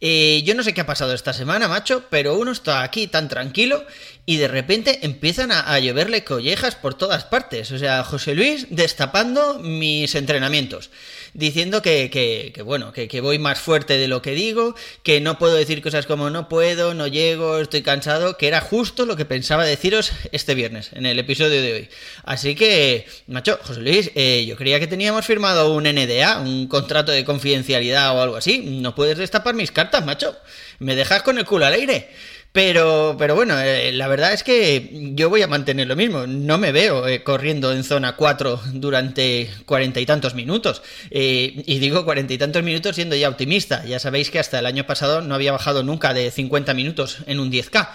Eh, yo no sé qué ha pasado esta semana, macho, pero uno está aquí tan tranquilo y de repente empiezan a, lloverle collejas por todas partes. O sea, José Luis destapando mis entrenamientos, diciendo que, que, bueno, que, voy más fuerte de lo que digo, que no puedo decir cosas como no puedo, no llego, estoy cansado, que era justo lo que pensaba deciros este viernes, en el episodio de hoy. Así que, macho, José Luis, eh, yo creía que teníamos firmado un NDA, un contrato de confidencialidad o algo así. No puedes destapar mis macho. Me dejas con el culo al aire. Pero, pero bueno, eh, la verdad es que yo voy a mantener lo mismo. No me veo eh, corriendo en zona 4 durante cuarenta y tantos minutos. Eh, y digo cuarenta y tantos minutos siendo ya optimista. Ya sabéis que hasta el año pasado no había bajado nunca de 50 minutos en un 10K.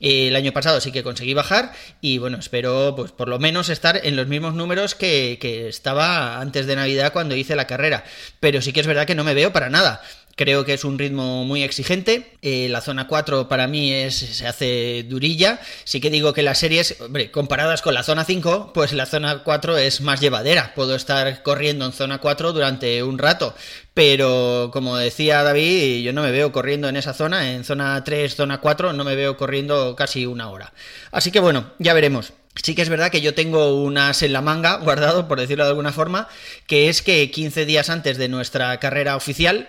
El año pasado sí que conseguí bajar y bueno, espero pues por lo menos estar en los mismos números que, que, estaba antes de Navidad cuando hice la carrera. Pero sí que es verdad que no me veo para nada. Creo que es un ritmo muy exigente. Eh, la zona 4 para mí es, se hace durilla. Sí que digo que las series, hombre, comparadas con la zona 5, pues la zona 4 es más llevadera. Puedo estar corriendo en zona 4 durante un rato. Pero como decía David, yo no me veo corriendo en esa zona. En zona 3, zona 4, no me veo corriendo casi una hora. Así que bueno, ya veremos. Sí que es verdad que yo tengo un as en la manga guardado, por decirlo de alguna forma, que es que 15 días antes de nuestra carrera oficial,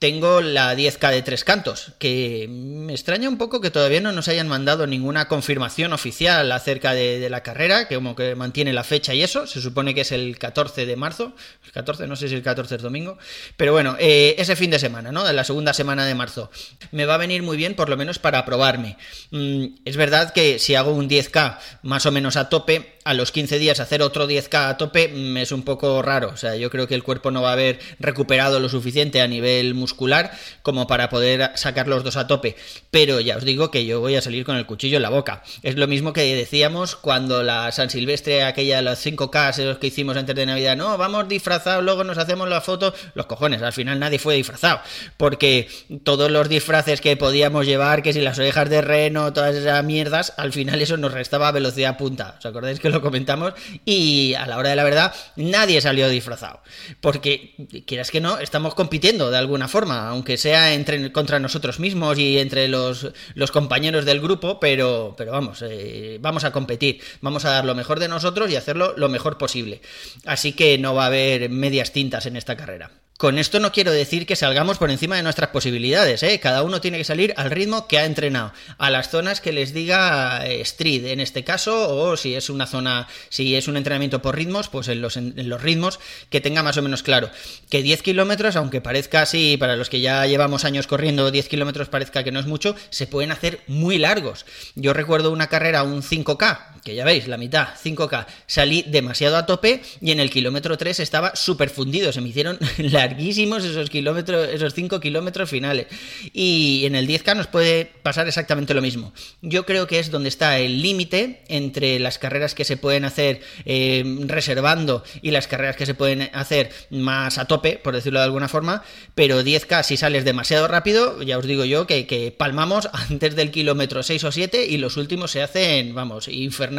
tengo la 10K de tres cantos, que me extraña un poco que todavía no nos hayan mandado ninguna confirmación oficial acerca de, la carrera, que como que mantiene la fecha y eso, se supone que es el 14 de marzo, el 14, no sé si el 14 es domingo, pero bueno, eh, ese fin de semana, ¿no? De la segunda semana de marzo. Me va a venir muy bien, por lo menos para probarme. Mm, es verdad que si hago un 10K más o menos a tope, a los 15 días hacer otro 10K a tope es un poco raro. O sea, yo creo que el cuerpo no va a haber recuperado lo suficiente a nivel muscular como para poder sacar los dos a tope. Pero ya os digo que yo voy a salir con el cuchillo en la boca. Es lo mismo que decíamos cuando la San Silvestre, aquella, los 5K, esos que hicimos antes de Navidad, no, vamos disfrazados, luego nos hacemos la foto. Los cojones, al final nadie fue disfrazado. Porque todos los disfraces que podíamos llevar, que si las orejas de reno, todas esas mierdas, al final eso nos restaba velocidad punta. ¿Os acordáis que lo comentamos y a la hora de la verdad nadie salió disfrazado. Porque, quieras que no, estamos compitiendo de alguna forma, aunque sea entre, contra nosotros mismos y entre los, los compañeros del grupo, pero, pero vamos, eh, vamos a competir, vamos a dar lo mejor de nosotros y hacerlo lo mejor posible. Así que no va a haber medias tintas en esta carrera. Con esto no quiero decir que salgamos por encima de nuestras posibilidades, ¿eh? cada uno tiene que salir al ritmo que ha entrenado, a las zonas que les diga eh, street en este caso, o si es una zona, si es un entrenamiento por ritmos, pues en los, en, los ritmos que tenga más o menos claro. Que 10 kilómetros, aunque parezca así, para los que ya llevamos años corriendo, 10 kilómetros parezca que no es mucho, se pueden hacer muy largos. Yo recuerdo una carrera, un 5K, que ya veis, la mitad, 5K, salí demasiado a tope y en el kilómetro 3 estaba súper fundido, se me hicieron larguísimos esos kilómetros, esos 5 kilómetros finales. Y en el 10K nos puede pasar exactamente lo mismo. Yo creo que es donde está el límite entre las carreras que se pueden hacer eh, reservando y las carreras que se pueden hacer más a tope, por decirlo de alguna forma, pero 10K si sales demasiado rápido, ya os digo yo que, que palmamos antes del kilómetro 6 o 7 y los últimos se hacen, vamos, infernales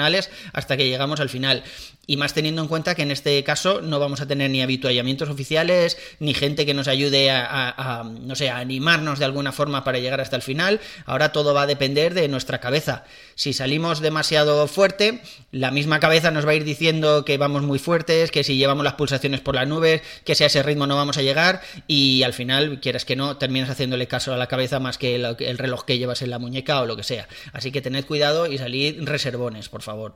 hasta que llegamos al final. Y más teniendo en cuenta que en este caso no vamos a tener ni habituallamientos oficiales, ni gente que nos ayude a, no sé, a animarnos de alguna forma para llegar hasta el final. Ahora todo va a depender de nuestra cabeza. Si salimos demasiado fuerte, la misma cabeza nos va a ir diciendo que vamos muy fuertes, que si llevamos las pulsaciones por las nubes, que si a ese ritmo no vamos a llegar y al final, quieras que no, terminas haciéndole caso a la cabeza más que el, el reloj que llevas en la muñeca o lo que sea. Así que tened cuidado y salid reservones, por favor.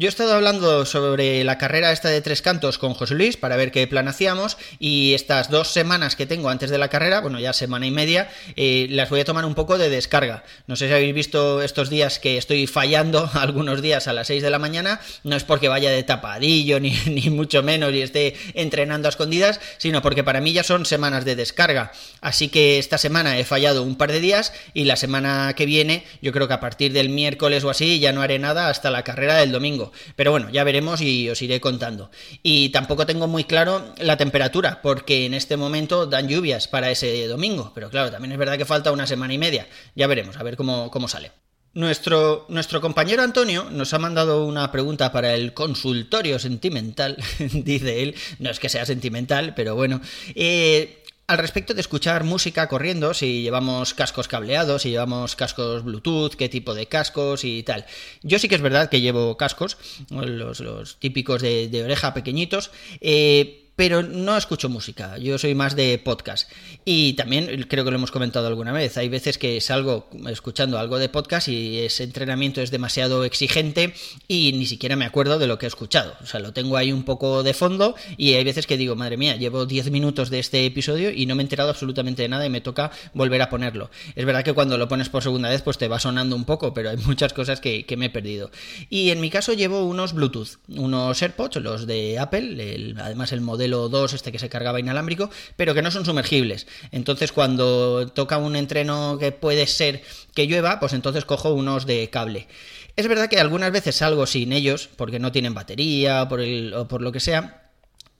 Yo he estado hablando sobre la carrera esta de tres cantos con José Luis para ver qué plan hacíamos y estas dos semanas que tengo antes de la carrera, bueno ya semana y media, eh, las voy a tomar un poco de descarga. No sé si habéis visto estos días que estoy fallando algunos días a las 6 de la mañana, no es porque vaya de tapadillo ni, ni mucho menos y esté entrenando a escondidas, sino porque para mí ya son semanas de descarga. Así que esta semana he fallado un par de días y la semana que viene, yo creo que a partir del miércoles o así ya no haré nada hasta la carrera del domingo. Pero bueno, ya veremos y os iré contando. Y tampoco tengo muy claro la temperatura, porque en este momento dan lluvias para ese domingo. Pero claro, también es verdad que falta una semana y media. Ya veremos, a ver cómo, cómo sale. Nuestro, nuestro, compañero Antonio nos ha mandado una pregunta para el consultorio sentimental, dice él. No es que sea sentimental, pero bueno. Eh, al respecto de escuchar música corriendo, si llevamos cascos cableados, si llevamos cascos Bluetooth, qué tipo de cascos y tal. Yo sí que es verdad que llevo cascos, los, típicos de, de, oreja pequeñitos. Eh, pero no escucho música, yo soy más de podcast. Y también creo que lo hemos comentado alguna vez, hay veces que salgo escuchando algo de podcast y ese entrenamiento es demasiado exigente y ni siquiera me acuerdo de lo que he escuchado. O sea, lo tengo ahí un poco de fondo y hay veces que digo, madre mía, llevo 10 minutos de este episodio y no me he enterado absolutamente de nada y me toca volver a ponerlo. Es verdad que cuando lo pones por segunda vez pues te va sonando un poco, pero hay muchas cosas que, me he perdido. Y en mi caso llevo unos Bluetooth, unos AirPods, los de Apple, además el modelo 2, este que se cargaba inalámbrico, pero que no son sumergibles. Entonces, cuando toca un entreno que puede ser que llueva, pues entonces cojo unos de cable. Es verdad que algunas veces salgo sin ellos, porque no tienen batería por el, o por lo que sea,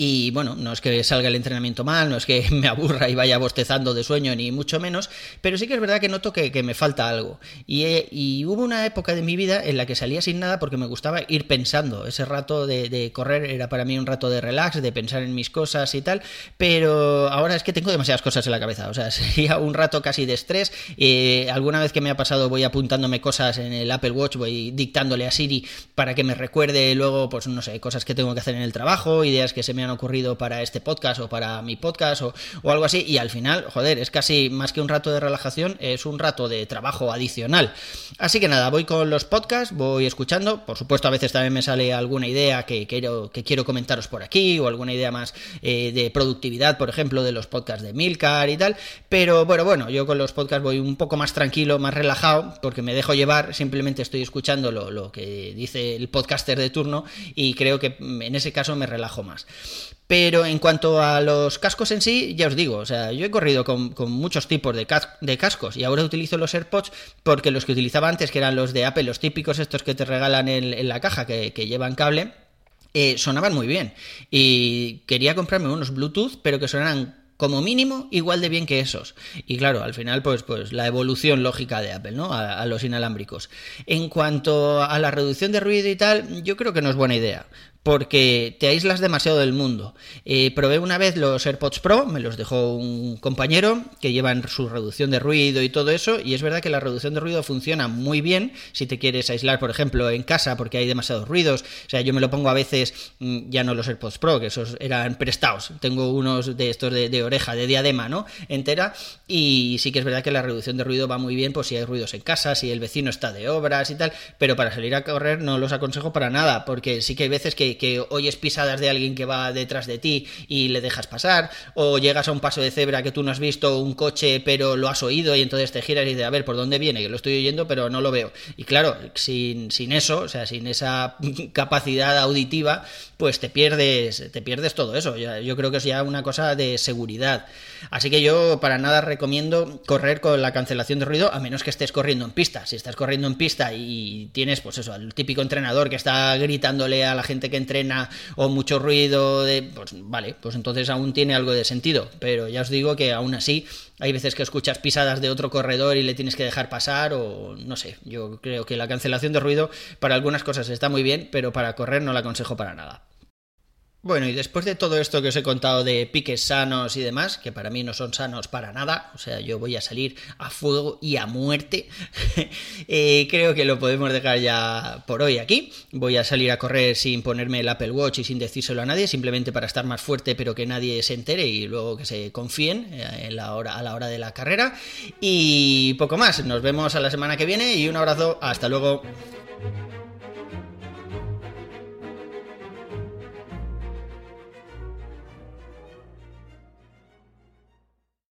y bueno, no es que salga el entrenamiento mal, no es que me aburra y vaya bostezando de sueño, ni mucho menos, pero sí que es verdad que noto que, me falta algo. Y, hubo una época de mi vida en la que salía sin nada porque me gustaba ir pensando. Ese rato de, correr era para mí un rato de relax, de pensar en mis cosas y tal, pero ahora es que tengo demasiadas cosas en la cabeza. O sea, sería un rato casi de estrés. Eh, alguna vez que me ha pasado voy apuntándome cosas en el Apple Watch, voy dictándole a Siri para que me recuerde luego, pues no sé, cosas que tengo que hacer en el trabajo, ideas que se me han ocurrido para este podcast o para mi podcast o, algo así y al final, joder, es casi más que un rato de relajación, es un rato de trabajo adicional. Así que nada, voy con los podcasts, voy escuchando, por supuesto a veces también me sale alguna idea que quiero, que quiero comentaros por aquí o alguna idea más eh, de productividad, por ejemplo, de los podcasts de Milcar y tal, pero bueno, bueno, yo con los podcasts voy un poco más tranquilo, más relajado, porque me dejo llevar, simplemente estoy escuchando lo, lo que dice el podcaster de turno y creo que en ese caso me relajo más. Pero en cuanto a los cascos en sí, ya os digo, o sea, yo he corrido con, muchos tipos de, cascos y ahora utilizo los AirPods porque los que utilizaba antes, que eran los de Apple, los típicos estos que te regalan en, la caja, que, llevan cable, eh, sonaban muy bien. Y quería comprarme unos Bluetooth, pero que sonaran como mínimo igual de bien que esos. Y claro, al final, pues, pues la evolución lógica de Apple, ¿no? A, los inalámbricos. En cuanto a la reducción de ruido y tal, yo creo que no es buena idea porque te aíslas demasiado del mundo. Eh, probé una vez los AirPods Pro, me los dejó un compañero que llevan su reducción de ruido y todo eso, y es verdad que la reducción de ruido funciona muy bien si te quieres aislar, por ejemplo, en casa porque hay demasiados ruidos. O sea, yo me lo pongo a veces, mm, ya no los AirPods Pro, que esos eran prestados, tengo unos de estos de, oreja, de diadema, ¿no? Entera, y sí que es verdad que la reducción de ruido va muy bien, pues si hay ruidos en casa, si el vecino está de obras y tal, pero para salir a correr no los aconsejo para nada, porque sí que hay veces que que oyes pisadas de alguien que va detrás de ti y le dejas pasar, o llegas a un paso de cebra que tú no has visto un coche pero lo has oído y entonces te giras y dices, a ver, ¿por dónde viene? Que lo estoy oyendo pero no lo veo. Y claro, sin, sin eso, o sea, sin esa capacidad auditiva, pues te pierdes, te pierdes todo eso. Yo creo que es ya una cosa de seguridad. Así que yo para nada recomiendo correr con la cancelación de ruido, a menos que estés corriendo en pista. Si estás corriendo en pista y tienes, pues eso, al típico entrenador que está gritándole a la gente que entrena o mucho ruido, de, pues vale, pues entonces aún tiene algo de sentido. Pero ya os digo que aún así hay veces que escuchas pisadas de otro corredor y le tienes que dejar pasar o no sé. Yo creo que la cancelación de ruido para algunas cosas está muy bien, pero para correr no la aconsejo para nada. Bueno, y después de todo esto que os he contado de piques sanos y demás, que para mí no son sanos para nada, o sea, yo voy a salir a fuego y a muerte, eh, creo que lo podemos dejar ya por hoy aquí. Voy a salir a correr sin ponerme el Apple Watch y sin decírselo a nadie, simplemente para estar más fuerte, pero que nadie se entere y luego que se confíen eh, la hora, a la hora de la carrera. Y poco más, nos vemos a la semana que viene y un abrazo, hasta luego.